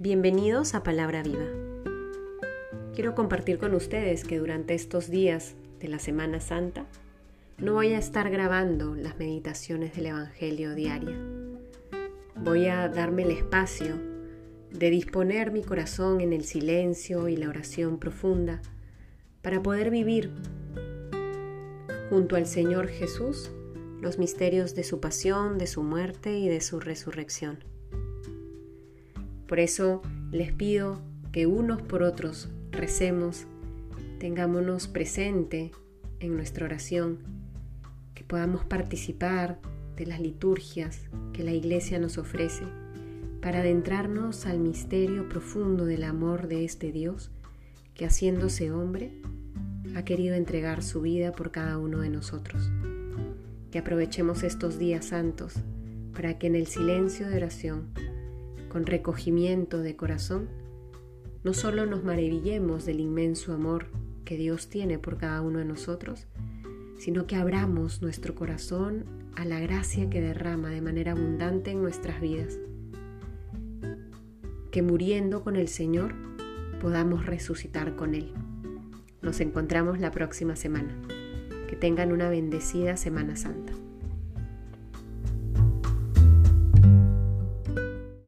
Bienvenidos a Palabra Viva. Quiero compartir con ustedes que durante estos días de la Semana Santa no voy a estar grabando las meditaciones del Evangelio diaria. Voy a darme el espacio de disponer mi corazón en el silencio y la oración profunda para poder vivir junto al Señor Jesús los misterios de su pasión, de su muerte y de su resurrección. Por eso les pido que unos por otros recemos, tengámonos presente en nuestra oración, que podamos participar de las liturgias que la Iglesia nos ofrece para adentrarnos al misterio profundo del amor de este Dios que haciéndose hombre ha querido entregar su vida por cada uno de nosotros. Que aprovechemos estos días santos para que en el silencio de oración con recogimiento de corazón, no solo nos maravillemos del inmenso amor que Dios tiene por cada uno de nosotros, sino que abramos nuestro corazón a la gracia que derrama de manera abundante en nuestras vidas. Que muriendo con el Señor podamos resucitar con Él. Nos encontramos la próxima semana. Que tengan una bendecida Semana Santa.